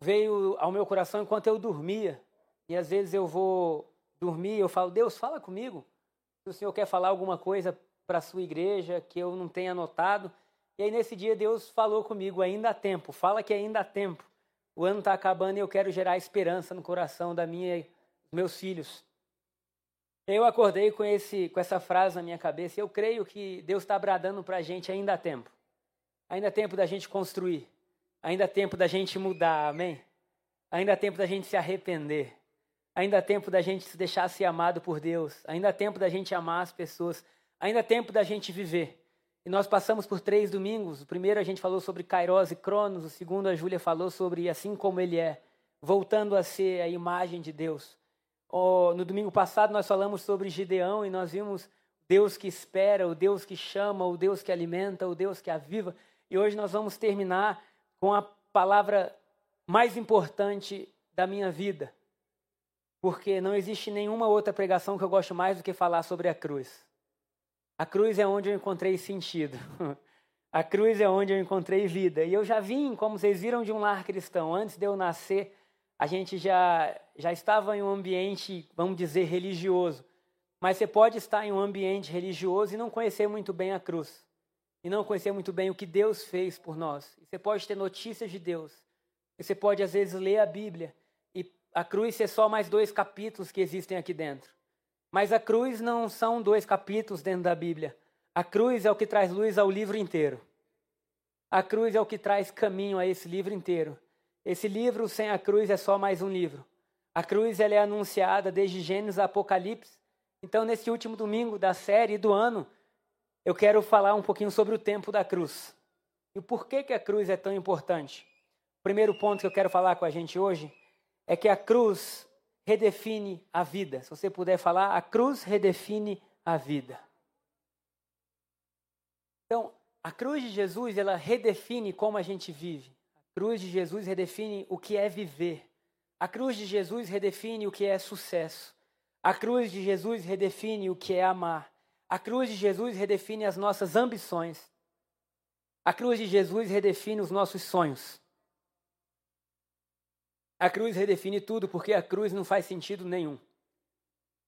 veio ao meu coração enquanto eu dormia. E às vezes eu vou dormir, eu falo, Deus, fala comigo. Se o Senhor quer falar alguma coisa para a sua igreja que eu não tenha anotado. E aí nesse dia Deus falou comigo, ainda há tempo, fala que ainda há tempo. O ano está acabando e eu quero gerar esperança no coração da minha, dos meus filhos. Eu acordei com, esse, com essa frase na minha cabeça e eu creio que Deus está bradando para a gente ainda há tempo. Ainda há tempo da gente construir. Ainda há tempo da gente mudar, amém? Ainda há tempo da gente se arrepender. Ainda há tempo da gente se deixar ser amado por Deus. Ainda há tempo da gente amar as pessoas. Ainda há tempo da gente viver. E nós passamos por três domingos. O primeiro a gente falou sobre Kairos e Cronos. O segundo a Júlia falou sobre assim como ele é, voltando a ser a imagem de Deus. no domingo passado nós falamos sobre Gideão e nós vimos Deus que espera, o Deus que chama, o Deus que alimenta, o Deus que aviva. E hoje nós vamos terminar com a palavra mais importante da minha vida porque não existe nenhuma outra pregação que eu gosto mais do que falar sobre a cruz. A cruz é onde eu encontrei sentido. A cruz é onde eu encontrei vida. E eu já vim, como vocês viram, de um lar cristão. Antes de eu nascer, a gente já, já estava em um ambiente, vamos dizer, religioso. Mas você pode estar em um ambiente religioso e não conhecer muito bem a cruz. E não conhecer muito bem o que Deus fez por nós. E você pode ter notícias de Deus. E você pode, às vezes, ler a Bíblia a cruz ser só mais dois capítulos que existem aqui dentro. Mas a cruz não são dois capítulos dentro da Bíblia. A cruz é o que traz luz ao livro inteiro. A cruz é o que traz caminho a esse livro inteiro. Esse livro sem a cruz é só mais um livro. A cruz ela é anunciada desde Gênesis a Apocalipse. Então, nesse último domingo da série do ano, eu quero falar um pouquinho sobre o tempo da cruz. E o porquê que a cruz é tão importante. O primeiro ponto que eu quero falar com a gente hoje é que a cruz redefine a vida. Se você puder falar, a cruz redefine a vida. Então, a cruz de Jesus, ela redefine como a gente vive. A cruz de Jesus redefine o que é viver. A cruz de Jesus redefine o que é sucesso. A cruz de Jesus redefine o que é amar. A cruz de Jesus redefine as nossas ambições. A cruz de Jesus redefine os nossos sonhos. A cruz redefine tudo porque a cruz não faz sentido nenhum.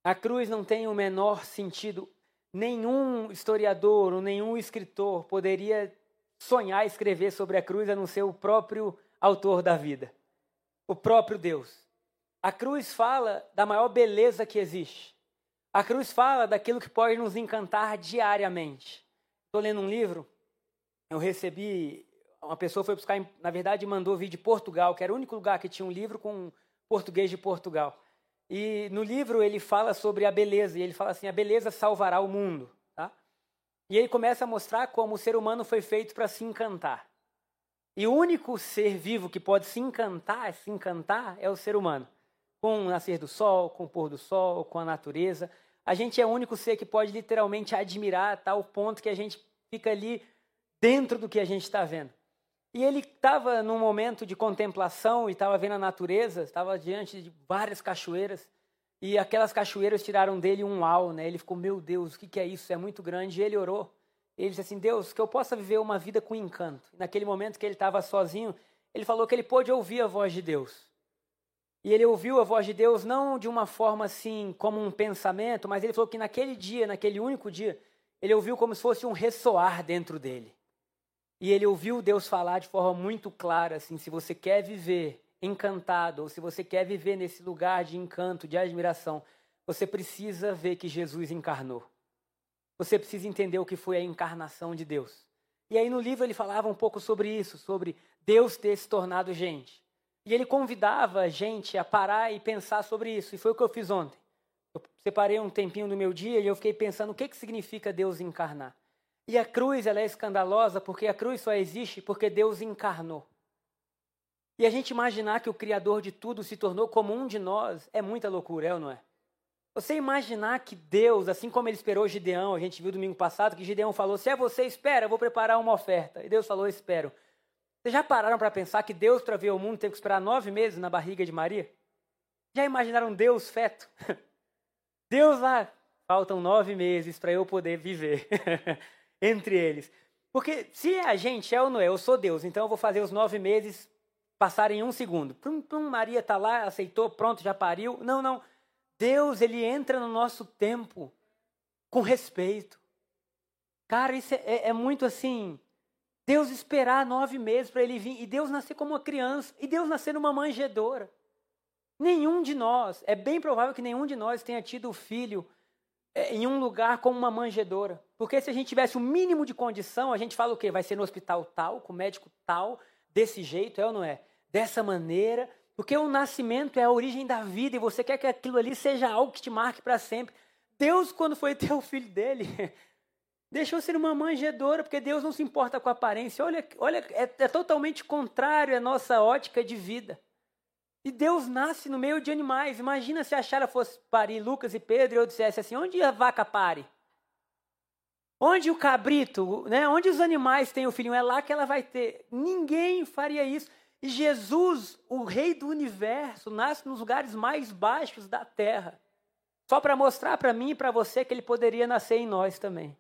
A cruz não tem o menor sentido. Nenhum historiador ou nenhum escritor poderia sonhar escrever sobre a cruz a não ser o próprio autor da vida, o próprio Deus. A cruz fala da maior beleza que existe. A cruz fala daquilo que pode nos encantar diariamente. Estou lendo um livro, eu recebi uma pessoa foi buscar, na verdade, mandou vir de Portugal, que era o único lugar que tinha um livro com português de Portugal. E no livro ele fala sobre a beleza, e ele fala assim: a beleza salvará o mundo. Tá? E ele começa a mostrar como o ser humano foi feito para se encantar. E o único ser vivo que pode se encantar, se encantar, é o ser humano. Com o nascer do sol, com o pôr do sol, com a natureza. A gente é o único ser que pode literalmente admirar a tal ponto que a gente fica ali dentro do que a gente está vendo. E ele estava num momento de contemplação e estava vendo a natureza, estava diante de várias cachoeiras. E aquelas cachoeiras tiraram dele um uau, né? Ele ficou, meu Deus, o que, que é isso? É muito grande. E ele orou. Ele disse assim: Deus, que eu possa viver uma vida com encanto. Naquele momento que ele estava sozinho, ele falou que ele pôde ouvir a voz de Deus. E ele ouviu a voz de Deus não de uma forma assim, como um pensamento, mas ele falou que naquele dia, naquele único dia, ele ouviu como se fosse um ressoar dentro dele. E ele ouviu Deus falar de forma muito clara, assim, se você quer viver encantado, ou se você quer viver nesse lugar de encanto, de admiração, você precisa ver que Jesus encarnou. Você precisa entender o que foi a encarnação de Deus. E aí no livro ele falava um pouco sobre isso, sobre Deus ter se tornado gente. E ele convidava a gente a parar e pensar sobre isso. E foi o que eu fiz ontem. Eu separei um tempinho do meu dia e eu fiquei pensando o que, que significa Deus encarnar. E a cruz ela é escandalosa porque a cruz só existe porque Deus encarnou. E a gente imaginar que o Criador de tudo se tornou como um de nós é muita loucura, é ou não é? Você imaginar que Deus, assim como ele esperou Gideão, a gente viu domingo passado que Gideão falou: se é você, espera, eu vou preparar uma oferta. E Deus falou: espero. Vocês já pararam para pensar que Deus, para ver o mundo, teve que esperar nove meses na barriga de Maria? Já imaginaram Deus feto? Deus lá, faltam nove meses para eu poder viver entre eles. Porque se é a gente é ou não é, eu sou Deus, então eu vou fazer os nove meses passarem em um segundo. Pum, pum, Maria está lá, aceitou, pronto, já pariu. Não, não. Deus, ele entra no nosso tempo com respeito. Cara, isso é, é, é muito assim. Deus esperar nove meses para ele vir, e Deus nascer como uma criança, e Deus nascer numa manjedora. Nenhum de nós, é bem provável que nenhum de nós tenha tido o filho é, em um lugar como uma manjedora. Porque se a gente tivesse o mínimo de condição, a gente fala o quê? Vai ser no hospital tal, com médico tal, desse jeito, é ou não é? Dessa maneira, porque o nascimento é a origem da vida e você quer que aquilo ali seja algo que te marque para sempre. Deus, quando foi ter o filho dele, deixou ser uma manjedora, porque Deus não se importa com a aparência. Olha, olha é, é totalmente contrário à nossa ótica de vida. E Deus nasce no meio de animais. Imagina se a Chara fosse parir Lucas e Pedro e eu dissesse assim: onde a vaca pare? Onde o cabrito, né? onde os animais têm o filhinho, é lá que ela vai ter. Ninguém faria isso. E Jesus, o rei do universo, nasce nos lugares mais baixos da terra. Só para mostrar para mim e para você que ele poderia nascer em nós também.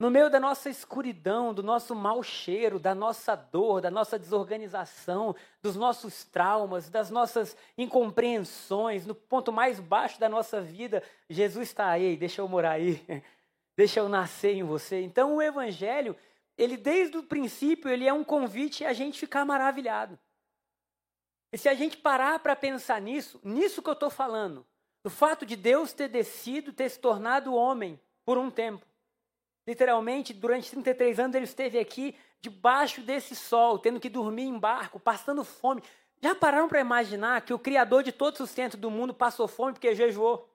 No meio da nossa escuridão, do nosso mau cheiro, da nossa dor, da nossa desorganização, dos nossos traumas, das nossas incompreensões, no ponto mais baixo da nossa vida, Jesus está aí, deixa eu morar aí, deixa eu nascer em você. Então o Evangelho ele desde o princípio, ele é um convite a gente ficar maravilhado. E se a gente parar para pensar nisso, nisso que eu estou falando, do fato de Deus ter descido, ter se tornado homem por um tempo. Literalmente, durante 33 anos ele esteve aqui debaixo desse sol, tendo que dormir em barco, passando fome. Já pararam para imaginar que o Criador de todo o sustento do mundo passou fome porque jejuou?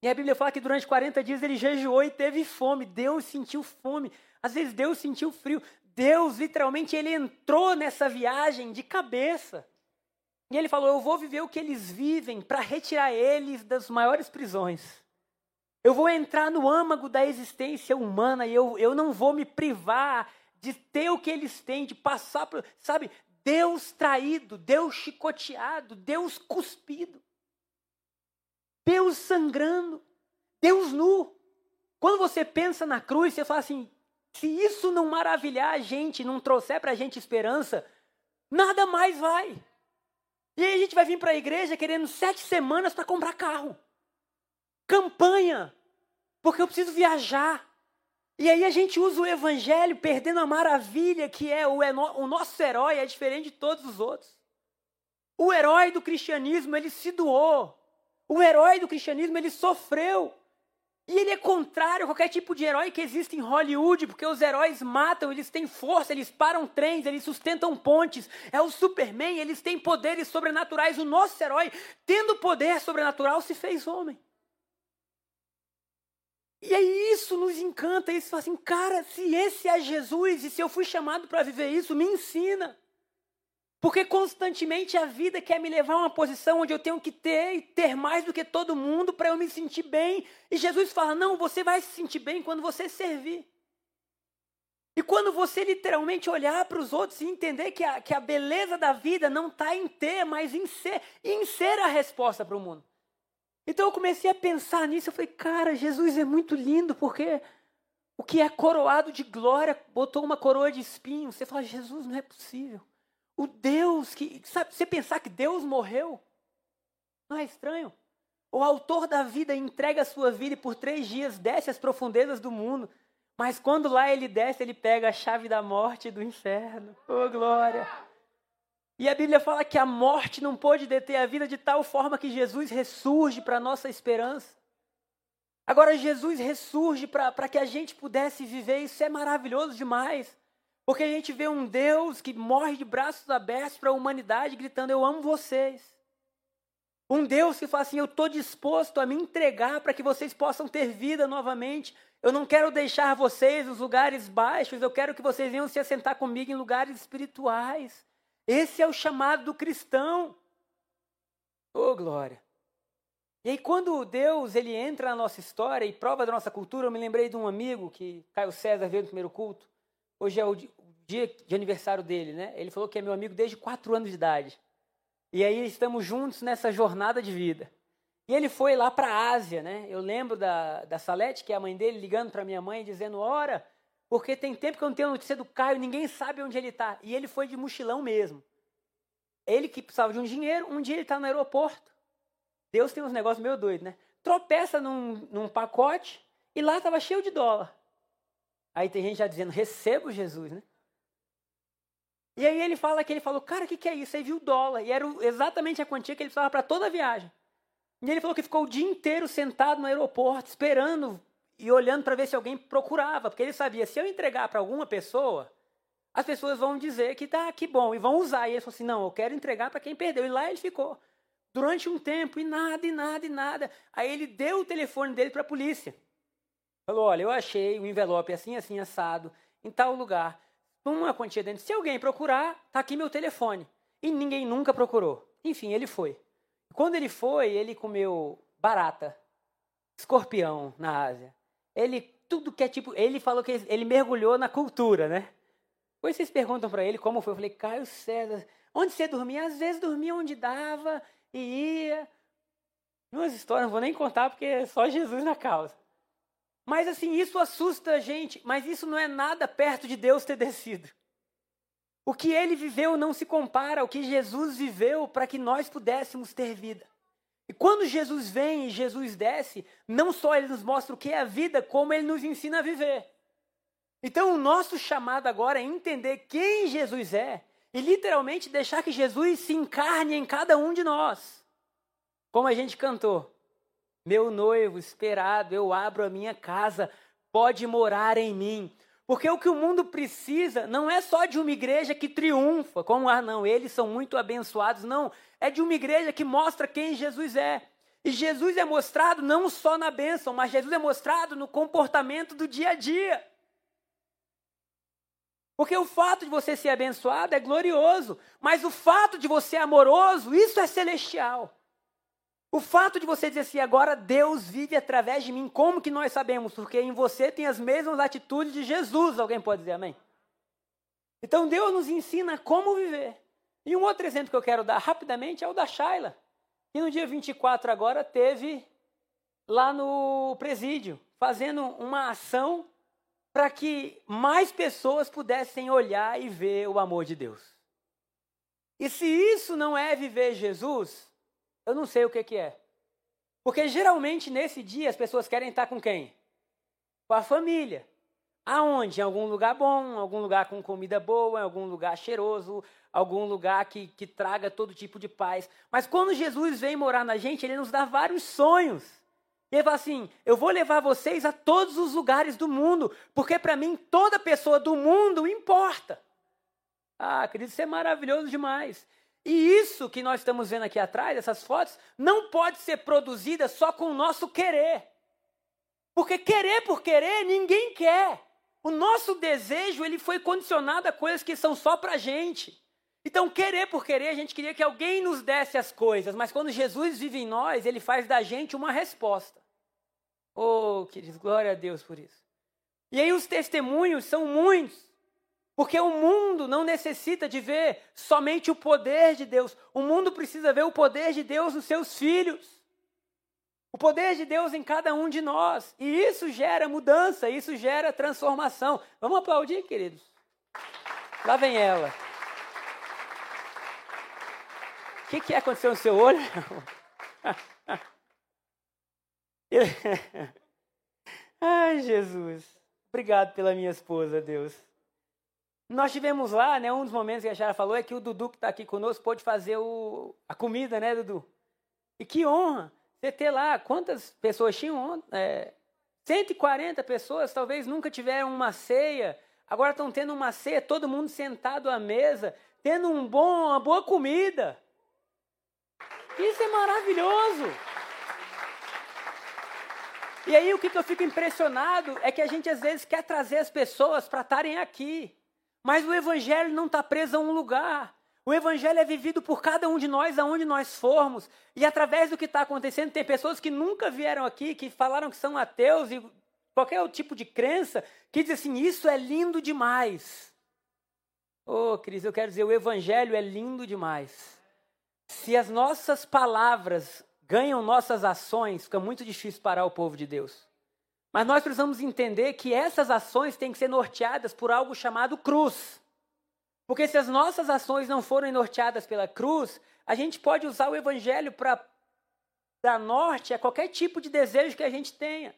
E a Bíblia fala que durante 40 dias ele jejuou e teve fome. Deus sentiu fome. Às vezes Deus sentiu frio. Deus, literalmente, ele entrou nessa viagem de cabeça. E ele falou: Eu vou viver o que eles vivem para retirar eles das maiores prisões. Eu vou entrar no âmago da existência humana e eu, eu não vou me privar de ter o que eles têm, de passar por. Sabe, Deus traído, Deus chicoteado, Deus cuspido. Deus sangrando, Deus nu. Quando você pensa na cruz, você fala assim: se isso não maravilhar a gente, não trouxer para a gente esperança, nada mais vai. E aí a gente vai vir para a igreja querendo sete semanas para comprar carro. Campanha. Porque eu preciso viajar. E aí a gente usa o evangelho perdendo a maravilha que é o, o nosso herói é diferente de todos os outros. O herói do cristianismo, ele se doou. O herói do cristianismo, ele sofreu. E ele é contrário a qualquer tipo de herói que existe em Hollywood, porque os heróis matam, eles têm força, eles param trens, eles sustentam pontes. É o Superman, eles têm poderes sobrenaturais. O nosso herói, tendo poder sobrenatural, se fez homem. E aí isso nos encanta, isso fala assim, cara, se esse é Jesus e se eu fui chamado para viver isso, me ensina. Porque constantemente a vida quer me levar a uma posição onde eu tenho que ter e ter mais do que todo mundo para eu me sentir bem. E Jesus fala: não, você vai se sentir bem quando você servir. E quando você literalmente olhar para os outros e entender que a, que a beleza da vida não está em ter, mas em ser, em ser a resposta para o mundo. Então eu comecei a pensar nisso, eu falei, cara, Jesus é muito lindo, porque o que é coroado de glória botou uma coroa de espinho. Você fala, Jesus, não é possível. O Deus que. Sabe, você pensar que Deus morreu? Não é estranho? O autor da vida entrega a sua vida e por três dias desce às profundezas do mundo. Mas quando lá ele desce, ele pega a chave da morte e do inferno. Oh, glória! E a Bíblia fala que a morte não pôde deter a vida de tal forma que Jesus ressurge para a nossa esperança. Agora, Jesus ressurge para que a gente pudesse viver, isso é maravilhoso demais. Porque a gente vê um Deus que morre de braços abertos para a humanidade, gritando: Eu amo vocês. Um Deus que fala assim: Eu estou disposto a me entregar para que vocês possam ter vida novamente. Eu não quero deixar vocês nos lugares baixos, eu quero que vocês venham se assentar comigo em lugares espirituais. Esse é o chamado do cristão. Oh, glória. E aí, quando Deus ele entra na nossa história e prova da nossa cultura, eu me lembrei de um amigo que Caio César veio no primeiro culto. Hoje é o dia de aniversário dele, né? Ele falou que é meu amigo desde quatro anos de idade. E aí estamos juntos nessa jornada de vida. E ele foi lá para a Ásia, né? Eu lembro da, da Salete, que é a mãe dele, ligando para minha mãe dizendo: Ora, porque tem tempo que eu não tenho notícia do Caio, ninguém sabe onde ele está. E ele foi de mochilão mesmo. Ele que precisava de um dinheiro, um dia ele está no aeroporto. Deus tem uns negócios meio doidos, né? Tropeça num, num pacote e lá estava cheio de dólar. Aí tem gente já dizendo, recebo Jesus, né? E aí ele fala que ele falou, cara, o que, que é isso? Aí viu dólar. E era exatamente a quantia que ele precisava para toda a viagem. E ele falou que ficou o dia inteiro sentado no aeroporto, esperando e olhando para ver se alguém procurava. Porque ele sabia, se eu entregar para alguma pessoa, as pessoas vão dizer que tá, que bom, e vão usar. E ele falou assim, não, eu quero entregar para quem perdeu. E lá ele ficou durante um tempo, e nada, e nada, e nada. Aí ele deu o telefone dele para a polícia. Falou: olha, eu achei um envelope assim, assim, assado, em tal lugar, uma quantia dentro. Se alguém procurar, tá aqui meu telefone. E ninguém nunca procurou. Enfim, ele foi. Quando ele foi, ele comeu barata, escorpião na Ásia. Ele, tudo que é tipo. Ele falou que ele mergulhou na cultura, né? Depois vocês perguntam para ele como foi. Eu falei, Caio César, onde você dormia? Às vezes dormia onde dava, e ia. Umas histórias, não vou nem contar porque é só Jesus na causa. Mas assim, isso assusta a gente, mas isso não é nada perto de Deus ter descido. O que ele viveu não se compara ao que Jesus viveu para que nós pudéssemos ter vida. E quando Jesus vem e Jesus desce, não só ele nos mostra o que é a vida, como ele nos ensina a viver. Então, o nosso chamado agora é entender quem Jesus é e literalmente deixar que Jesus se encarne em cada um de nós. Como a gente cantou. Meu noivo esperado, eu abro a minha casa, pode morar em mim. Porque o que o mundo precisa não é só de uma igreja que triunfa, como ah, não, eles são muito abençoados, não. É de uma igreja que mostra quem Jesus é. E Jesus é mostrado não só na bênção, mas Jesus é mostrado no comportamento do dia a dia. Porque o fato de você ser abençoado é glorioso, mas o fato de você ser amoroso, isso é celestial. O fato de você dizer assim, agora Deus vive através de mim, como que nós sabemos? Porque em você tem as mesmas atitudes de Jesus, alguém pode dizer amém? Então Deus nos ensina como viver. E um outro exemplo que eu quero dar rapidamente é o da Shaila, que no dia 24 agora teve lá no presídio, fazendo uma ação para que mais pessoas pudessem olhar e ver o amor de Deus. E se isso não é viver Jesus, eu não sei o que, que é. Porque geralmente nesse dia as pessoas querem estar com quem? Com a família. Aonde? Em algum lugar bom, em algum lugar com comida boa, em algum lugar cheiroso, algum lugar que, que traga todo tipo de paz. Mas quando Jesus vem morar na gente, ele nos dá vários sonhos. E ele fala assim: Eu vou levar vocês a todos os lugares do mundo, porque para mim toda pessoa do mundo importa. Ah, querido, isso é maravilhoso demais. E isso que nós estamos vendo aqui atrás, essas fotos, não pode ser produzida só com o nosso querer. Porque querer por querer, ninguém quer. O nosso desejo, ele foi condicionado a coisas que são só para gente. Então, querer por querer, a gente queria que alguém nos desse as coisas, mas quando Jesus vive em nós, ele faz da gente uma resposta. Oh, queridos, glória a Deus por isso. E aí os testemunhos são muitos. Porque o mundo não necessita de ver somente o poder de Deus. O mundo precisa ver o poder de Deus nos seus filhos. O poder de Deus em cada um de nós. E isso gera mudança, isso gera transformação. Vamos aplaudir, queridos? Lá vem ela. O que, que aconteceu no seu olho? Ai, Jesus. Obrigado pela minha esposa, Deus. Nós tivemos lá, né, um dos momentos que a Chara falou é que o Dudu que está aqui conosco pôde fazer o, a comida, né, Dudu? E que honra você ter lá, quantas pessoas tinham? É, 140 pessoas, talvez nunca tiveram uma ceia, agora estão tendo uma ceia, todo mundo sentado à mesa, tendo um bom, uma boa comida. Isso é maravilhoso. E aí o que, que eu fico impressionado é que a gente às vezes quer trazer as pessoas para estarem aqui. Mas o evangelho não está preso a um lugar. O Evangelho é vivido por cada um de nós, aonde nós formos. E através do que está acontecendo, tem pessoas que nunca vieram aqui, que falaram que são ateus e qualquer tipo de crença, que dizem assim: Isso é lindo demais. Ô, oh, Cris, eu quero dizer, o Evangelho é lindo demais. Se as nossas palavras ganham nossas ações, fica muito difícil parar o povo de Deus. Mas nós precisamos entender que essas ações têm que ser norteadas por algo chamado cruz. Porque se as nossas ações não forem norteadas pela cruz, a gente pode usar o evangelho para dar norte a qualquer tipo de desejo que a gente tenha.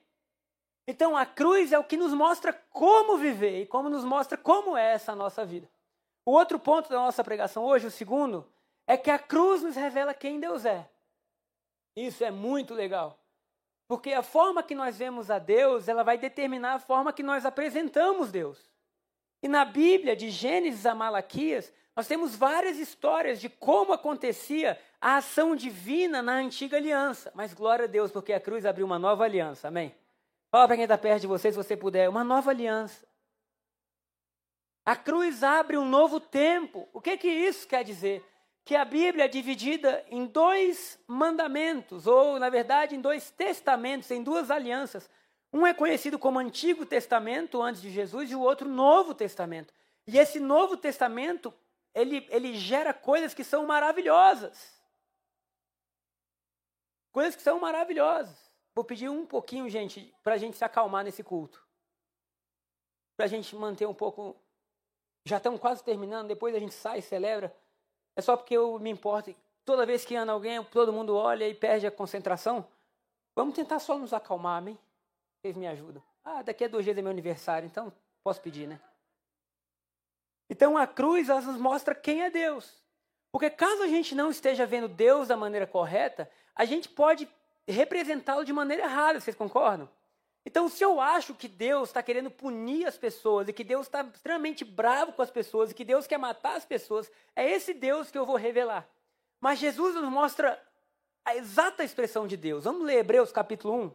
Então a cruz é o que nos mostra como viver e como nos mostra como é essa nossa vida. O outro ponto da nossa pregação hoje, o segundo, é que a cruz nos revela quem Deus é. Isso é muito legal. Porque a forma que nós vemos a Deus, ela vai determinar a forma que nós apresentamos Deus. E na Bíblia, de Gênesis a Malaquias, nós temos várias histórias de como acontecia a ação divina na antiga aliança. Mas glória a Deus, porque a cruz abriu uma nova aliança. Amém? Fala para quem está perto de você, se você puder, uma nova aliança. A cruz abre um novo tempo. O que, que isso quer dizer? Que a Bíblia é dividida em dois mandamentos, ou, na verdade, em dois testamentos, em duas alianças. Um é conhecido como Antigo Testamento, antes de Jesus, e o outro Novo Testamento. E esse Novo Testamento, ele, ele gera coisas que são maravilhosas. Coisas que são maravilhosas. Vou pedir um pouquinho, gente, para a gente se acalmar nesse culto. Para a gente manter um pouco. Já estamos quase terminando, depois a gente sai e celebra. É só porque eu me importo. Toda vez que anda alguém, todo mundo olha e perde a concentração. Vamos tentar só nos acalmar, amém? Vocês me ajudam. Ah, daqui a dois dias é meu aniversário, então posso pedir, né? Então a cruz nos mostra quem é Deus. Porque caso a gente não esteja vendo Deus da maneira correta, a gente pode representá-lo de maneira errada, vocês concordam? Então, se eu acho que Deus está querendo punir as pessoas e que Deus está extremamente bravo com as pessoas e que Deus quer matar as pessoas, é esse Deus que eu vou revelar. Mas Jesus nos mostra a exata expressão de Deus. Vamos ler Hebreus capítulo 1.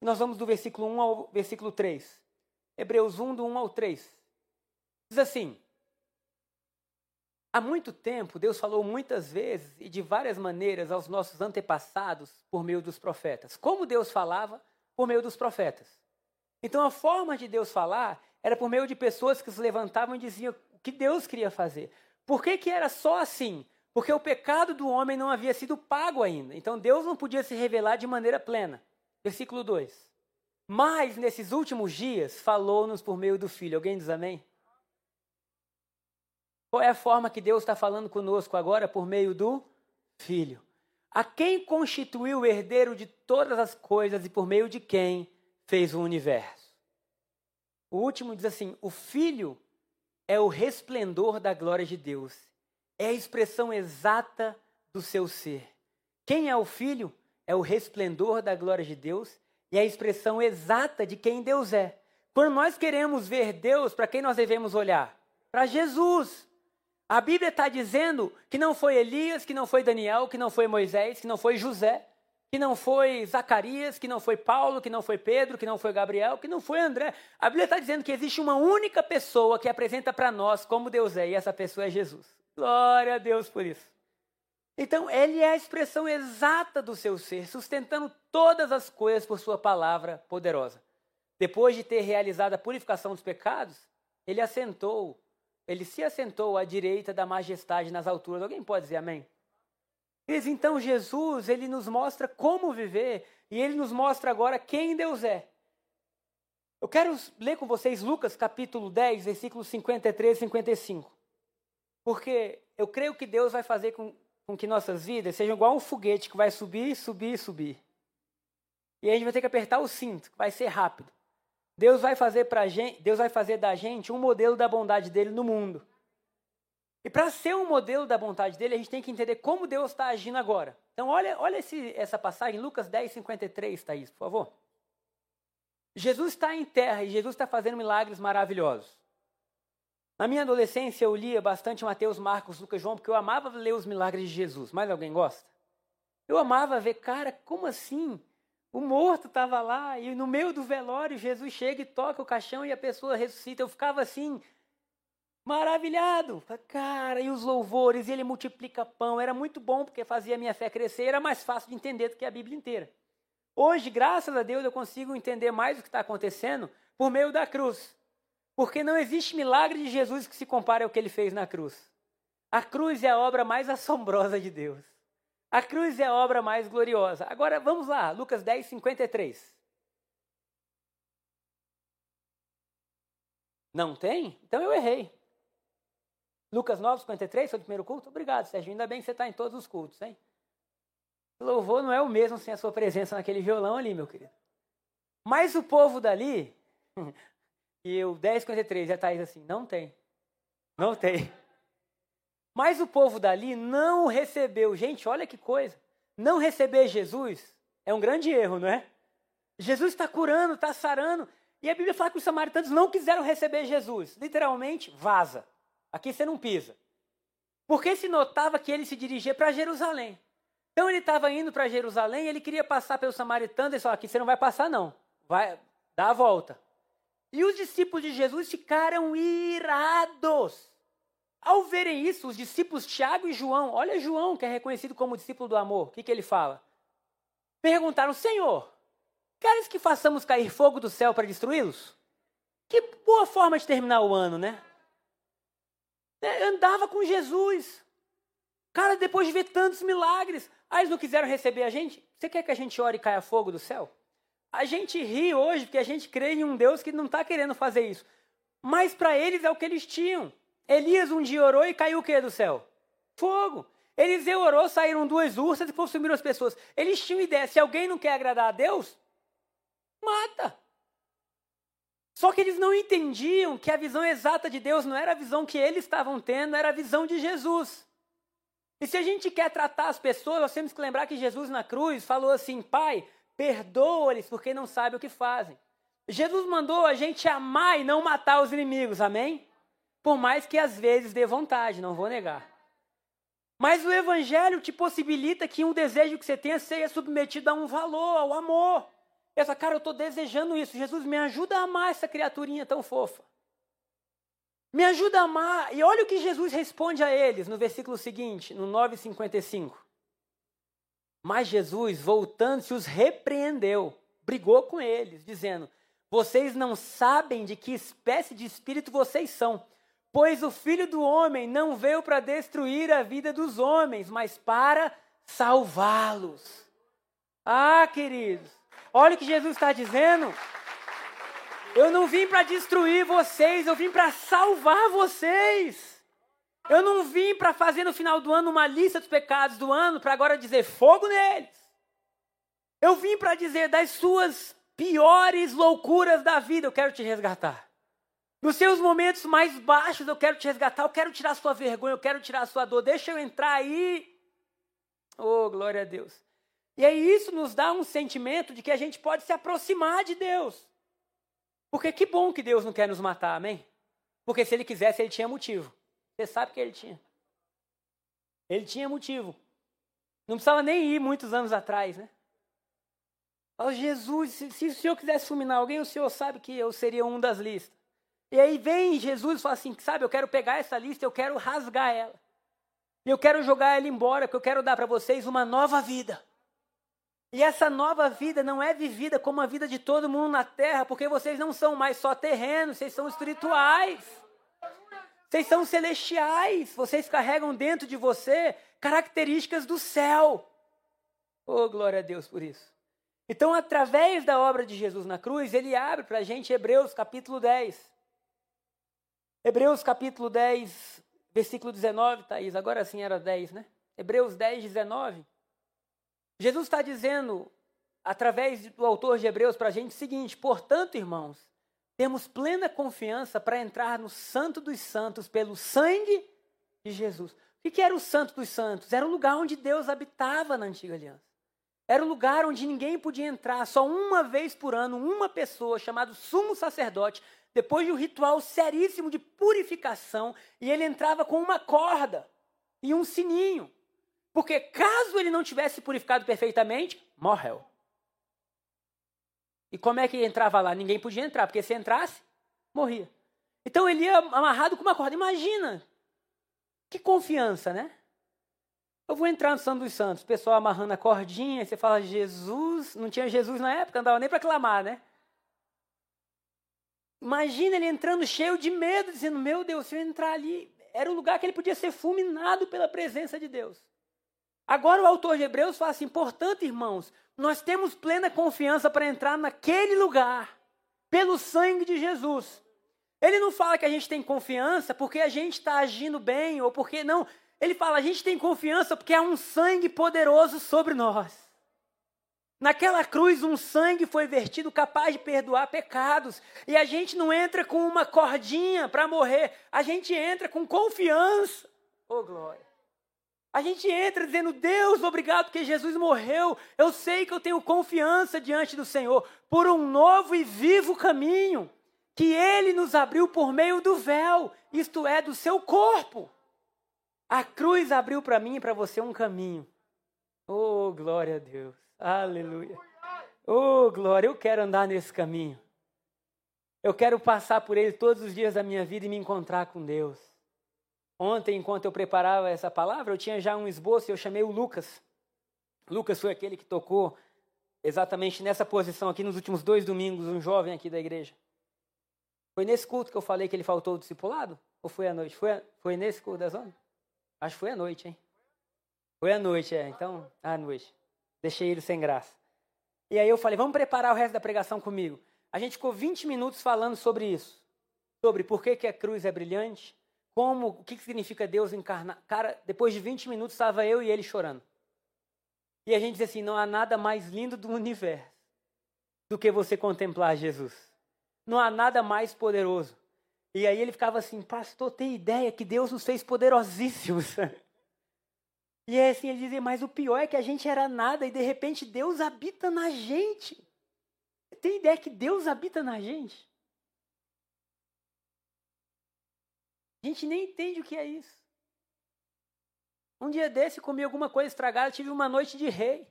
Nós vamos do versículo 1 ao versículo 3. Hebreus 1, do 1 ao 3. Diz assim: Há muito tempo, Deus falou muitas vezes e de várias maneiras aos nossos antepassados por meio dos profetas. Como Deus falava? Por meio dos profetas. Então a forma de Deus falar era por meio de pessoas que se levantavam e diziam o que Deus queria fazer. Por que, que era só assim? Porque o pecado do homem não havia sido pago ainda. Então Deus não podia se revelar de maneira plena. Versículo 2. Mas nesses últimos dias falou-nos por meio do Filho. Alguém diz amém? Qual é a forma que Deus está falando conosco agora? Por meio do Filho a quem constituiu o herdeiro de todas as coisas e por meio de quem fez o universo. O último diz assim: o Filho é o resplendor da glória de Deus, é a expressão exata do seu ser. Quem é o Filho? É o resplendor da glória de Deus e é a expressão exata de quem Deus é. Quando nós queremos ver Deus, para quem nós devemos olhar? Para Jesus. A Bíblia está dizendo que não foi Elias, que não foi Daniel, que não foi Moisés, que não foi José, que não foi Zacarias, que não foi Paulo, que não foi Pedro, que não foi Gabriel, que não foi André. A Bíblia está dizendo que existe uma única pessoa que apresenta para nós como Deus é, e essa pessoa é Jesus. Glória a Deus por isso. Então, ele é a expressão exata do seu ser, sustentando todas as coisas por sua palavra poderosa. Depois de ter realizado a purificação dos pecados, ele assentou ele se assentou à direita da majestade nas alturas. Alguém pode dizer amém? Então Jesus, ele nos mostra como viver e ele nos mostra agora quem Deus é. Eu quero ler com vocês Lucas capítulo 10, versículos 53 e 55. Porque eu creio que Deus vai fazer com, com que nossas vidas sejam igual um foguete que vai subir, subir, subir. E a gente vai ter que apertar o cinto, vai ser rápido. Deus vai fazer para Deus vai fazer da gente um modelo da bondade dele no mundo. E para ser um modelo da bondade dele, a gente tem que entender como Deus está agindo agora. Então, olha, olha esse, essa passagem, Lucas 10, 53, Thaís, por favor. Jesus está em terra e Jesus está fazendo milagres maravilhosos. Na minha adolescência, eu lia bastante Mateus, Marcos, Lucas, João, porque eu amava ler os milagres de Jesus. Mais alguém gosta? Eu amava ver, cara, como assim? O morto estava lá e no meio do velório Jesus chega e toca o caixão e a pessoa ressuscita. Eu ficava assim Maravilhado. Cara, e os louvores, e ele multiplica pão. Era muito bom porque fazia a minha fé crescer, era mais fácil de entender do que a Bíblia inteira. Hoje, graças a Deus, eu consigo entender mais o que está acontecendo por meio da cruz. Porque não existe milagre de Jesus que se compare ao que ele fez na cruz. A cruz é a obra mais assombrosa de Deus. A cruz é a obra mais gloriosa. Agora vamos lá, Lucas 10, 53. Não tem? Então eu errei. Lucas 9, 53, foi o primeiro culto? Obrigado, Sérgio. Ainda bem que você está em todos os cultos, hein? Louvor não é o mesmo sem a sua presença naquele violão ali, meu querido. Mas o povo dali, e o 10, 53, e a Thaís assim, não tem. Não tem. Mas o povo dali não recebeu. Gente, olha que coisa. Não receber Jesus é um grande erro, não é? Jesus está curando, está sarando. E a Bíblia fala que os samaritanos não quiseram receber Jesus. Literalmente, vaza. Aqui você não pisa. Porque se notava que ele se dirigia para Jerusalém. Então ele estava indo para Jerusalém, ele queria passar pelos samaritanos, ele falou: aqui você não vai passar, não. Vai, dá a volta. E os discípulos de Jesus ficaram irados. Ao verem isso, os discípulos Tiago e João, olha João, que é reconhecido como discípulo do amor, o que, que ele fala? Perguntaram: Senhor, queres que façamos cair fogo do céu para destruí-los? Que boa forma de terminar o ano, né? É, andava com Jesus. Cara, depois de ver tantos milagres, aí eles não quiseram receber a gente. Você quer que a gente ore e caia fogo do céu? A gente ri hoje porque a gente crê em um Deus que não está querendo fazer isso. Mas para eles é o que eles tinham. Elias um dia orou e caiu o que do céu? Fogo. Eliseu orou, saíram duas ursas e consumiram as pessoas. Eles tinham ideia, se alguém não quer agradar a Deus, mata. Só que eles não entendiam que a visão exata de Deus não era a visão que eles estavam tendo, era a visão de Jesus. E se a gente quer tratar as pessoas, nós temos que lembrar que Jesus na cruz falou assim: Pai, perdoa-lhes porque não sabem o que fazem. Jesus mandou a gente amar e não matar os inimigos, amém? Por mais que às vezes dê vontade, não vou negar. Mas o Evangelho te possibilita que um desejo que você tenha seja submetido a um valor, ao amor. Essa cara, eu estou desejando isso. Jesus, me ajuda a amar essa criaturinha tão fofa. Me ajuda a amar. E olha o que Jesus responde a eles no versículo seguinte, no 9,55. Mas Jesus, voltando-se, os repreendeu, brigou com eles, dizendo: Vocês não sabem de que espécie de espírito vocês são, pois o filho do homem não veio para destruir a vida dos homens, mas para salvá-los. Ah, queridos, Olha o que Jesus está dizendo. Eu não vim para destruir vocês, eu vim para salvar vocês. Eu não vim para fazer no final do ano uma lista dos pecados do ano para agora dizer fogo neles. Eu vim para dizer das suas piores loucuras da vida, eu quero te resgatar. Nos seus momentos mais baixos, eu quero te resgatar, eu quero tirar a sua vergonha, eu quero tirar a sua dor. Deixa eu entrar aí. Oh, glória a Deus. E aí isso nos dá um sentimento de que a gente pode se aproximar de Deus. Porque que bom que Deus não quer nos matar, amém? Porque se ele quisesse, ele tinha motivo. Você sabe que ele tinha. Ele tinha motivo. Não precisava nem ir muitos anos atrás, né? Fala, Jesus, se, se, o Senhor quisesse fulminar alguém, o Senhor sabe que eu seria um das listas. E aí vem Jesus e fala assim, sabe, eu quero pegar essa lista, eu quero rasgar ela. E eu quero jogar ela embora, porque eu quero dar para vocês uma nova vida. E essa nova vida não é vivida como a vida de todo mundo na terra, porque vocês não são mais só terrenos, vocês são espirituais. Vocês são celestiais. Vocês carregam dentro de você características do céu. Oh, glória a Deus por isso. Então, através da obra de Jesus na cruz, ele abre para a gente Hebreus capítulo 10. Hebreus capítulo 10, versículo 19, Thaís. Agora sim era 10, né? Hebreus 10, 19. Jesus está dizendo, através do autor de Hebreus, para a gente o seguinte: portanto, irmãos, temos plena confiança para entrar no Santo dos Santos pelo sangue de Jesus. O que era o Santo dos Santos? Era o lugar onde Deus habitava na antiga aliança. Era o lugar onde ninguém podia entrar, só uma vez por ano, uma pessoa, chamado sumo sacerdote, depois de um ritual seríssimo de purificação, e ele entrava com uma corda e um sininho. Porque caso ele não tivesse purificado perfeitamente, morreu. E como é que entrava lá? Ninguém podia entrar, porque se entrasse, morria. Então ele ia amarrado com uma corda. Imagina! Que confiança, né? Eu vou entrar no Santo dos Santos, o pessoal amarrando a cordinha, você fala, Jesus, não tinha Jesus na época, não dava nem para clamar, né? Imagina ele entrando cheio de medo, dizendo, meu Deus, se eu entrar ali, era o lugar que ele podia ser fulminado pela presença de Deus. Agora o autor de Hebreus fala assim, portanto, irmãos, nós temos plena confiança para entrar naquele lugar, pelo sangue de Jesus. Ele não fala que a gente tem confiança porque a gente está agindo bem, ou porque não, ele fala: a gente tem confiança porque há um sangue poderoso sobre nós. Naquela cruz, um sangue foi vertido capaz de perdoar pecados. E a gente não entra com uma cordinha para morrer, a gente entra com confiança. Oh, glória. A gente entra dizendo: Deus, obrigado porque Jesus morreu. Eu sei que eu tenho confiança diante do Senhor por um novo e vivo caminho que Ele nos abriu por meio do véu, isto é, do seu corpo. A cruz abriu para mim e para você um caminho. Oh, glória a Deus. Aleluia. Oh, glória, eu quero andar nesse caminho. Eu quero passar por ele todos os dias da minha vida e me encontrar com Deus. Ontem, enquanto eu preparava essa palavra, eu tinha já um esboço e eu chamei o Lucas. Lucas foi aquele que tocou exatamente nessa posição aqui nos últimos dois domingos, um jovem aqui da igreja. Foi nesse culto que eu falei que ele faltou o discipulado? Ou foi à noite? Foi, foi nesse culto da zona? Acho que foi à noite, hein? Foi à noite, é. Então, à noite. Deixei ele sem graça. E aí eu falei, vamos preparar o resto da pregação comigo. A gente ficou 20 minutos falando sobre isso. Sobre por que, que a cruz é brilhante, como, o que, que significa Deus encarnar. Cara, depois de 20 minutos estava eu e ele chorando. E a gente diz assim, não há nada mais lindo do universo do que você contemplar Jesus. Não há nada mais poderoso. E aí ele ficava assim, pastor, tem ideia que Deus nos fez poderosíssimos. E é assim, ele dizia, mas o pior é que a gente era nada e de repente Deus habita na gente. Tem ideia que Deus habita na gente? A gente nem entende o que é isso. Um dia desse comi alguma coisa estragada, tive uma noite de rei.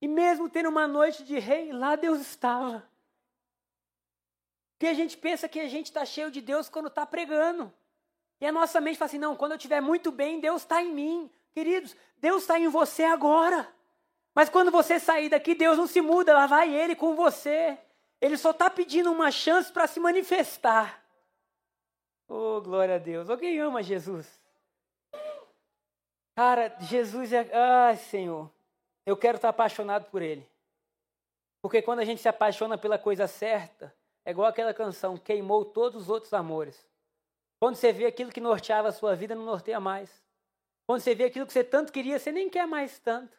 E mesmo tendo uma noite de rei, lá Deus estava. Porque a gente pensa que a gente está cheio de Deus quando está pregando. E a nossa mente fala assim: não, quando eu estiver muito bem, Deus está em mim. Queridos, Deus está em você agora. Mas quando você sair daqui, Deus não se muda, lá vai Ele com você. Ele só está pedindo uma chance para se manifestar. Oh, glória a Deus. Alguém ama Jesus? Cara, Jesus é. Ai, Senhor. Eu quero estar apaixonado por Ele. Porque quando a gente se apaixona pela coisa certa, é igual aquela canção, queimou todos os outros amores. Quando você vê aquilo que norteava a sua vida, não norteia mais. Quando você vê aquilo que você tanto queria, você nem quer mais tanto.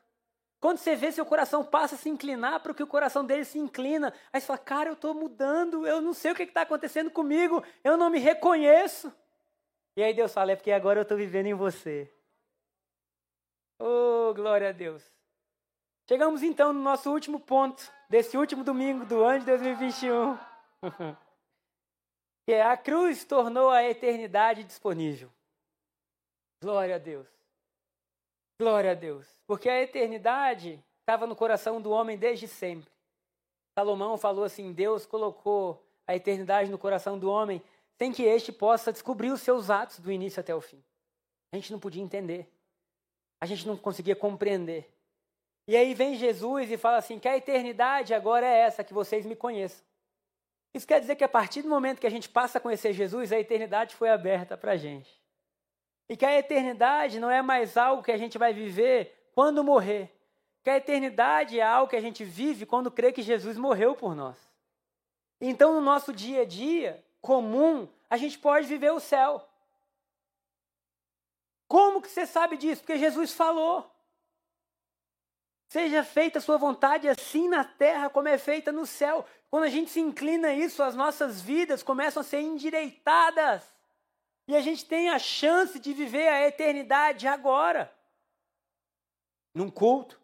Quando você vê seu coração passa a se inclinar para o que o coração dele se inclina, aí você fala, cara, eu estou mudando, eu não sei o que está acontecendo comigo, eu não me reconheço. E aí Deus fala, é porque agora eu estou vivendo em você. Oh, glória a Deus. Chegamos então no nosso último ponto, desse último domingo do ano de 2021. que a cruz tornou a eternidade disponível. Glória a Deus. Glória a Deus. Porque a eternidade estava no coração do homem desde sempre. Salomão falou assim: Deus colocou a eternidade no coração do homem sem que este possa descobrir os seus atos do início até o fim. A gente não podia entender. A gente não conseguia compreender. E aí vem Jesus e fala assim: que a eternidade agora é essa, que vocês me conheçam. Isso quer dizer que a partir do momento que a gente passa a conhecer Jesus, a eternidade foi aberta para a gente. E que a eternidade não é mais algo que a gente vai viver quando morrer. Que a eternidade é algo que a gente vive quando crê que Jesus morreu por nós. Então, no nosso dia a dia comum, a gente pode viver o céu. Como que você sabe disso? Porque Jesus falou. Seja feita a sua vontade assim na terra como é feita no céu. Quando a gente se inclina a isso, as nossas vidas começam a ser endireitadas. E a gente tem a chance de viver a eternidade agora. Num culto,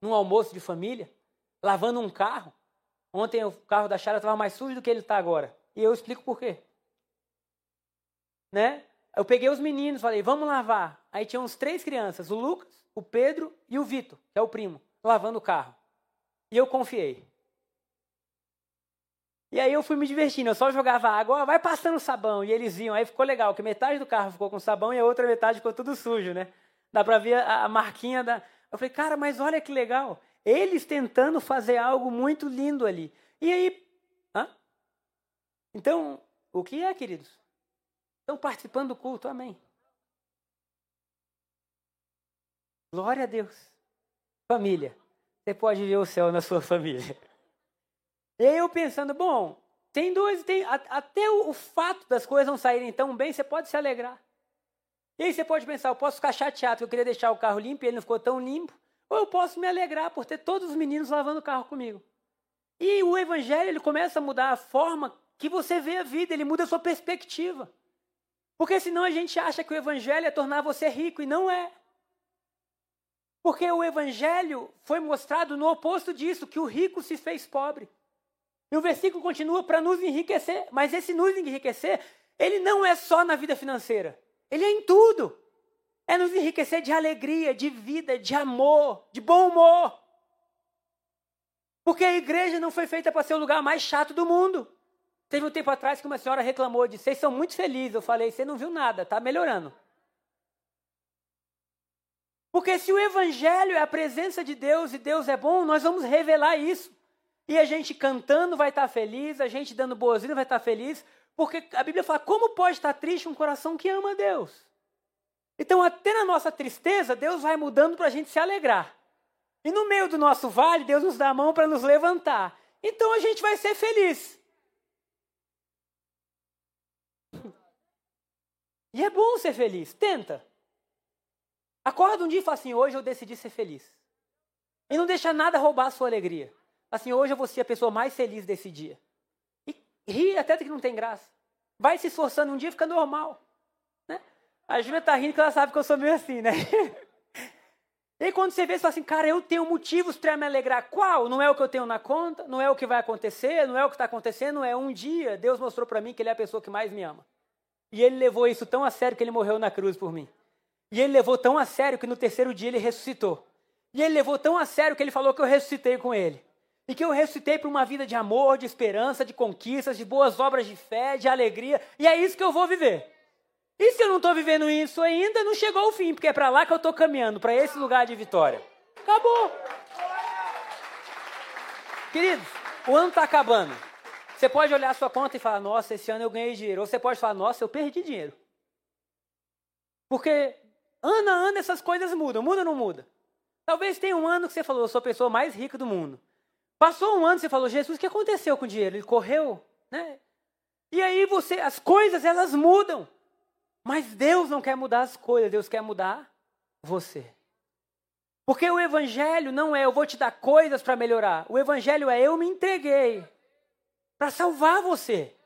num almoço de família, lavando um carro. Ontem o carro da Chara estava mais sujo do que ele está agora. E eu explico por quê. Né? Eu peguei os meninos, falei, vamos lavar. Aí tinha uns três crianças, o Lucas, o Pedro e o Vitor, que é o primo lavando o carro. E eu confiei. E aí eu fui me divertindo, eu só jogava água, vai passando sabão, e eles iam, aí ficou legal, que metade do carro ficou com sabão e a outra metade ficou tudo sujo, né? Dá pra ver a, a marquinha da. Eu falei, cara, mas olha que legal. Eles tentando fazer algo muito lindo ali. E aí. Hã? Então, o que é, queridos? Estão participando do culto, amém. Glória a Deus. Família, você pode ver o céu na sua família. E aí eu pensando, bom, tem dois, tem, até o, o fato das coisas não saírem tão bem, você pode se alegrar. E aí você pode pensar, eu posso ficar chateado que eu queria deixar o carro limpo e ele não ficou tão limpo, ou eu posso me alegrar por ter todos os meninos lavando o carro comigo. E o evangelho ele começa a mudar a forma que você vê a vida, ele muda a sua perspectiva. Porque senão a gente acha que o evangelho é tornar você rico e não é. Porque o evangelho foi mostrado no oposto disso, que o rico se fez pobre. E o versículo continua para nos enriquecer, mas esse nos enriquecer, ele não é só na vida financeira. Ele é em tudo. É nos enriquecer de alegria, de vida, de amor, de bom humor. Porque a igreja não foi feita para ser o lugar mais chato do mundo. Teve um tempo atrás que uma senhora reclamou, disse: Vocês são muito felizes. Eu falei: Você não viu nada, está melhorando. Porque se o evangelho é a presença de Deus e Deus é bom, nós vamos revelar isso. E a gente cantando vai estar feliz, a gente dando boazinha vai estar feliz, porque a Bíblia fala: como pode estar triste um coração que ama Deus? Então, até na nossa tristeza, Deus vai mudando para a gente se alegrar. E no meio do nosso vale, Deus nos dá a mão para nos levantar. Então a gente vai ser feliz. E é bom ser feliz. Tenta. Acorda um dia e fala assim: hoje eu decidi ser feliz. E não deixa nada roubar a sua alegria. Assim, hoje eu vou ser a pessoa mais feliz desse dia. E ri até que não tem graça. Vai se esforçando, um dia fica normal. Né? A Júlia tá rindo que ela sabe que eu sou meio assim, né? E quando você vê, você fala assim, cara, eu tenho motivos para me alegrar. Qual? Não é o que eu tenho na conta, não é o que vai acontecer, não é o que está acontecendo, é um dia. Deus mostrou para mim que Ele é a pessoa que mais me ama. E Ele levou isso tão a sério que Ele morreu na cruz por mim. E Ele levou tão a sério que no terceiro dia Ele ressuscitou. E Ele levou tão a sério que Ele falou que eu ressuscitei com Ele. E que eu ressuscitei para uma vida de amor, de esperança, de conquistas, de boas obras de fé, de alegria. E é isso que eu vou viver. E se eu não estou vivendo isso ainda, não chegou o fim, porque é para lá que eu estou caminhando, para esse lugar de vitória. Acabou. Queridos, o ano está acabando. Você pode olhar a sua conta e falar, nossa, esse ano eu ganhei dinheiro. Ou você pode falar, nossa, eu perdi dinheiro. Porque ano a ano essas coisas mudam. Muda ou não muda? Talvez tenha um ano que você falou, eu sou a pessoa mais rica do mundo. Passou um ano você falou, Jesus, o que aconteceu com o dinheiro? Ele correu, né? E aí você, as coisas elas mudam. Mas Deus não quer mudar as coisas, Deus quer mudar você. Porque o evangelho não é eu vou te dar coisas para melhorar. O evangelho é eu me entreguei para salvar você.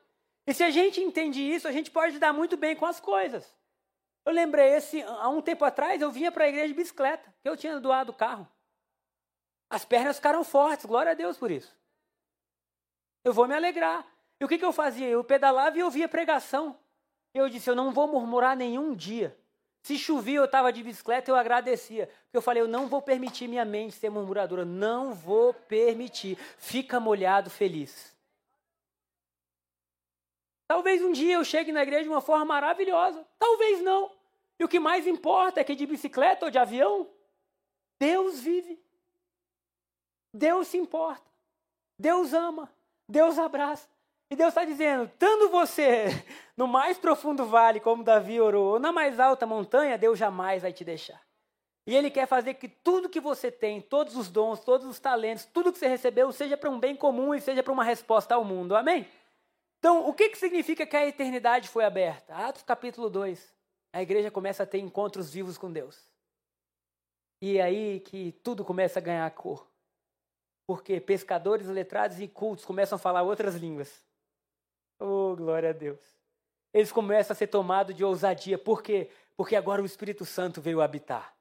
E se a gente entende isso, a gente pode lidar muito bem com as coisas. Eu lembrei esse há um tempo atrás, eu vinha para a igreja de bicicleta, eu tinha doado o carro. As pernas ficaram fortes, glória a Deus por isso. Eu vou me alegrar. E o que, que eu fazia? Eu pedalava e eu via pregação. Eu disse, eu não vou murmurar nenhum dia. Se chovia, eu estava de bicicleta, eu agradecia. Porque eu falei, eu não vou permitir minha mente ser murmuradora. Não vou permitir. Fica molhado, feliz. Talvez um dia eu chegue na igreja de uma forma maravilhosa. Talvez não. E o que mais importa é que de bicicleta ou de avião, Deus vive. Deus se importa. Deus ama. Deus abraça. E Deus está dizendo: estando você no mais profundo vale, como Davi orou, ou na mais alta montanha, Deus jamais vai te deixar. E Ele quer fazer que tudo que você tem, todos os dons, todos os talentos, tudo que você recebeu, seja para um bem comum e seja para uma resposta ao mundo. Amém? Então, o que, que significa que a eternidade foi aberta? Atos capítulo 2. A igreja começa a ter encontros vivos com Deus. E é aí que tudo começa a ganhar cor. Porque pescadores, letrados e cultos começam a falar outras línguas. Oh, glória a Deus. Eles começam a ser tomados de ousadia. Por quê? Porque agora o Espírito Santo veio habitar.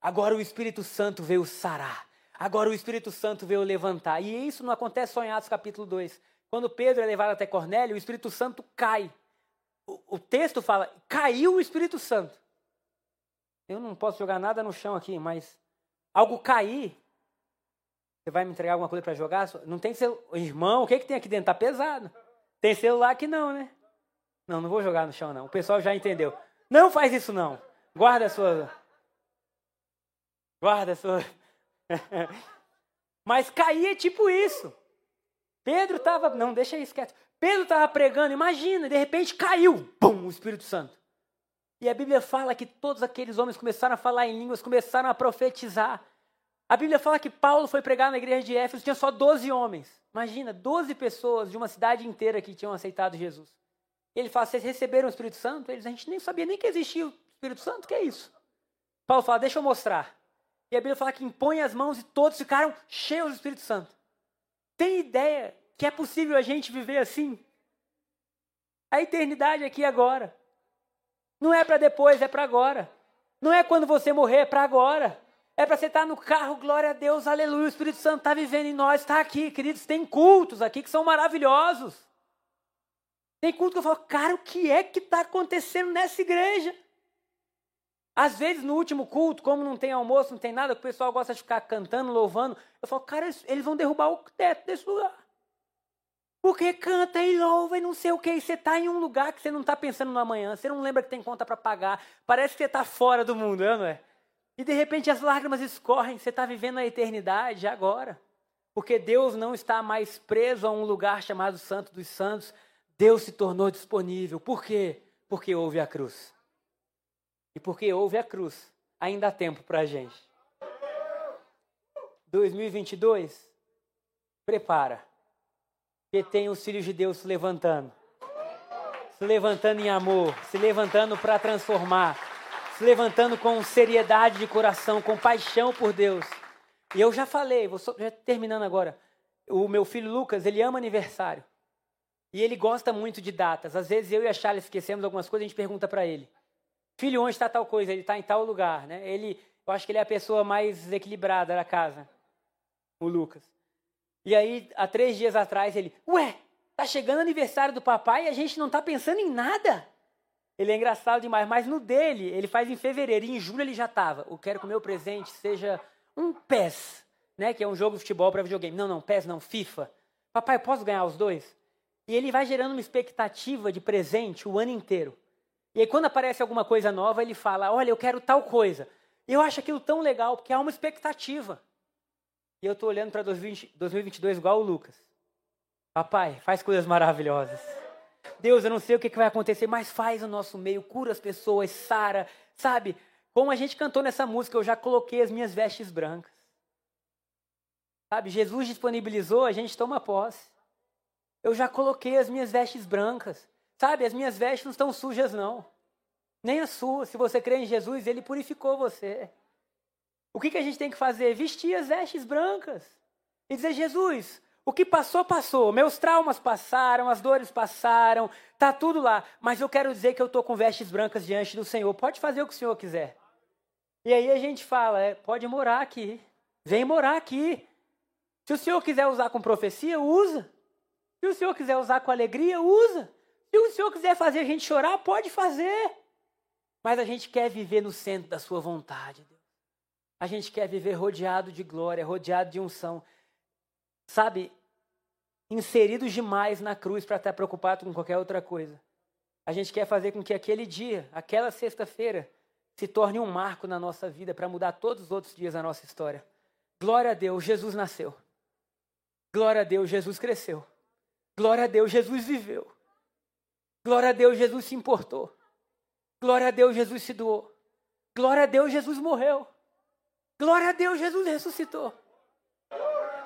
Agora o Espírito Santo veio sarar. Agora o Espírito Santo veio levantar. E isso não acontece só em Atos capítulo 2. Quando Pedro é levado até Cornélio, o Espírito Santo cai. O, o texto fala, caiu o Espírito Santo. Eu não posso jogar nada no chão aqui, mas algo cair Você vai me entregar alguma coisa para jogar? Não tem celular. Irmão, o que, que tem aqui dentro? Tá pesado. Tem celular aqui não, né? Não, não vou jogar no chão, não. O pessoal já entendeu. Não faz isso, não. Guarda a sua. Guarda a sua. Mas cair é tipo isso. Pedro estava. Não, deixa isso quieto. Pedro estava pregando, imagina, de repente caiu. Pum, o Espírito Santo. E a Bíblia fala que todos aqueles homens começaram a falar em línguas, começaram a profetizar. A Bíblia fala que Paulo foi pregar na igreja de Éfeso, tinha só 12 homens. Imagina, 12 pessoas de uma cidade inteira que tinham aceitado Jesus. Ele fala: vocês receberam o Espírito Santo? Eles, a gente nem sabia nem que existia o Espírito Santo, o que é isso? Paulo fala: deixa eu mostrar. E a Bíblia fala que impõe as mãos e todos ficaram cheios do Espírito Santo. Tem ideia que é possível a gente viver assim? A eternidade aqui agora. Não é para depois, é para agora. Não é quando você morrer, é para agora. É para você estar no carro, glória a Deus, aleluia. O Espírito Santo está vivendo em nós, está aqui, queridos. Tem cultos aqui que são maravilhosos. Tem culto que eu falo, cara, o que é que está acontecendo nessa igreja? Às vezes, no último culto, como não tem almoço, não tem nada, o pessoal gosta de ficar cantando, louvando. Eu falo, cara, eles vão derrubar o teto desse lugar. Porque canta e louva e não sei o que. E você está em um lugar que você não está pensando no amanhã, você não lembra que tem conta para pagar. Parece que você está fora do mundo, é, não é? E de repente as lágrimas escorrem, você está vivendo a eternidade agora. Porque Deus não está mais preso a um lugar chamado Santo dos Santos, Deus se tornou disponível. Por quê? Porque houve a cruz. E porque houve a cruz, ainda há tempo para a gente. 2022, prepara. Porque tem os filhos de Deus se levantando. Se levantando em amor, se levantando para transformar, se levantando com seriedade de coração, com paixão por Deus. E eu já falei, vou só, já terminando agora. O meu filho Lucas, ele ama aniversário. E ele gosta muito de datas. Às vezes eu e a Charles esquecemos algumas coisas, a gente pergunta para ele: Filho, onde está tal coisa? Ele está em tal lugar, né? Ele, eu acho que ele é a pessoa mais equilibrada da casa, o Lucas. E aí, há três dias atrás, ele: Ué, tá chegando o aniversário do papai e a gente não está pensando em nada. Ele é engraçado demais, mas no dele, ele faz em fevereiro, e em julho ele já estava. Eu quero que o meu presente seja um PES, né? Que é um jogo de futebol para videogame. Não, não, PES não, FIFA. Papai, posso ganhar os dois? E ele vai gerando uma expectativa de presente o ano inteiro. E aí, quando aparece alguma coisa nova, ele fala: Olha, eu quero tal coisa. E eu acho aquilo tão legal, porque há uma expectativa. E eu estou olhando para 2022 igual o Lucas. Papai, faz coisas maravilhosas. Deus, eu não sei o que, vai acontecer, mas faz o nosso meio, cura as pessoas, sara, sabe? Como a gente cantou nessa música, eu já coloquei as minhas vestes brancas. Sabe, Jesus disponibilizou, a gente toma posse. Eu já coloquei as minhas vestes brancas. Sabe, as minhas vestes não estão sujas, não. Nem a sua. Se você crê em Jesus, ele purificou você. O que, que a gente tem que fazer? Vestir as vestes brancas. E dizer, Jesus, o que passou, passou. Meus traumas passaram, as dores passaram, tá tudo lá. Mas eu quero dizer que eu estou com vestes brancas diante do Senhor. Pode fazer o que o Senhor quiser. E aí a gente fala, é, pode morar aqui. Vem morar aqui. Se o Senhor quiser usar com profecia, usa. Se o Senhor quiser usar com alegria, usa. Se o Senhor quiser fazer a gente chorar, pode fazer. Mas a gente quer viver no centro da sua vontade, Deus. A gente quer viver rodeado de glória, rodeado de unção. Sabe, inseridos demais na cruz para estar preocupado com qualquer outra coisa. A gente quer fazer com que aquele dia, aquela sexta-feira, se torne um marco na nossa vida para mudar todos os outros dias da nossa história. Glória a Deus, Jesus nasceu. Glória a Deus, Jesus cresceu. Glória a Deus, Jesus viveu. Glória a Deus, Jesus se importou. Glória a Deus, Jesus se doou. Glória a Deus, Jesus morreu. Glória a Deus, Jesus ressuscitou.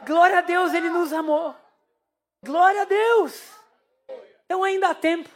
Glória a Deus, Ele nos amou. Glória a Deus. Então ainda há tempo.